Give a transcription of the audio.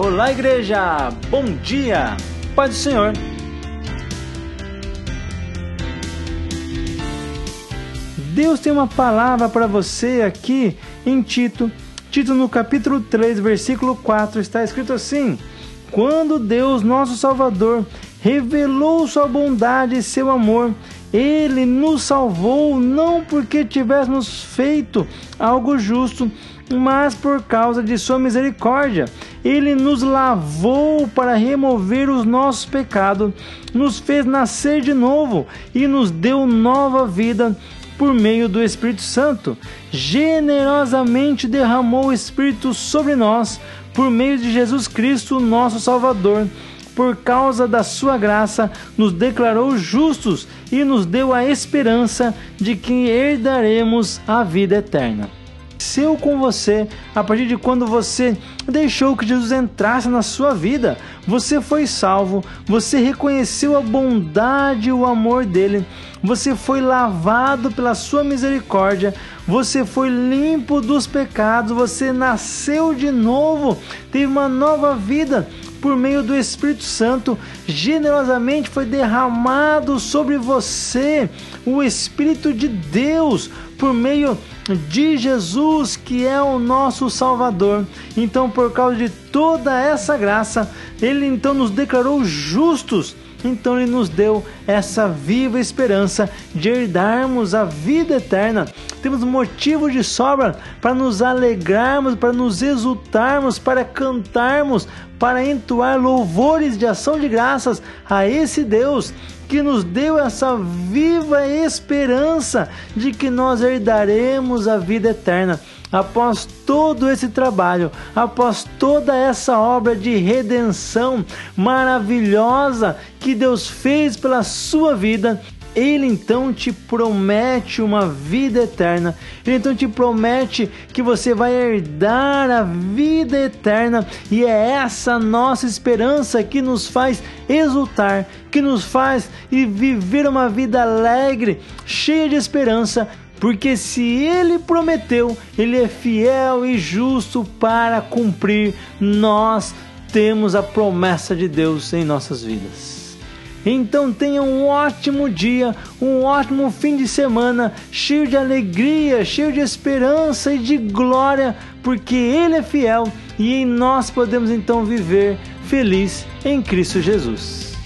Olá, igreja! Bom dia! Paz do Senhor! Deus tem uma palavra para você aqui em Tito. Tito, no capítulo 3, versículo 4, está escrito assim: Quando Deus, nosso Salvador, revelou sua bondade e seu amor, ele nos salvou não porque tivéssemos feito algo justo, mas por causa de sua misericórdia. Ele nos lavou para remover os nossos pecados, nos fez nascer de novo e nos deu nova vida por meio do Espírito Santo. Generosamente derramou o Espírito sobre nós por meio de Jesus Cristo, nosso Salvador. Por causa da sua graça, nos declarou justos e nos deu a esperança de que herdaremos a vida eterna aconteceu com você a partir de quando você deixou que Jesus entrasse na sua vida. Você foi salvo, você reconheceu a bondade e o amor dele, você foi lavado pela sua misericórdia, você foi limpo dos pecados, você nasceu de novo, teve uma nova vida por meio do Espírito Santo, generosamente foi derramado sobre você o Espírito de Deus por meio de Jesus, que é o nosso Salvador. Então, por causa de toda essa graça, ele então nos declarou justos. Então ele nos deu essa viva esperança de herdarmos a vida eterna. Temos motivo de sobra para nos alegrarmos, para nos exultarmos, para cantarmos, para entoar louvores de ação de graças a esse Deus que nos deu essa viva esperança de que nós herdaremos a vida eterna. Após todo esse trabalho, após toda essa obra de redenção maravilhosa que Deus fez pela sua vida, ele então te promete uma vida eterna. Ele então te promete que você vai herdar a vida eterna. E é essa nossa esperança que nos faz exultar, que nos faz viver uma vida alegre, cheia de esperança. Porque se ele prometeu, ele é fiel e justo para cumprir. Nós temos a promessa de Deus em nossas vidas. Então tenha um ótimo dia, um ótimo fim de semana, cheio de alegria, cheio de esperança e de glória, porque Ele é fiel e em nós podemos então viver feliz em Cristo Jesus.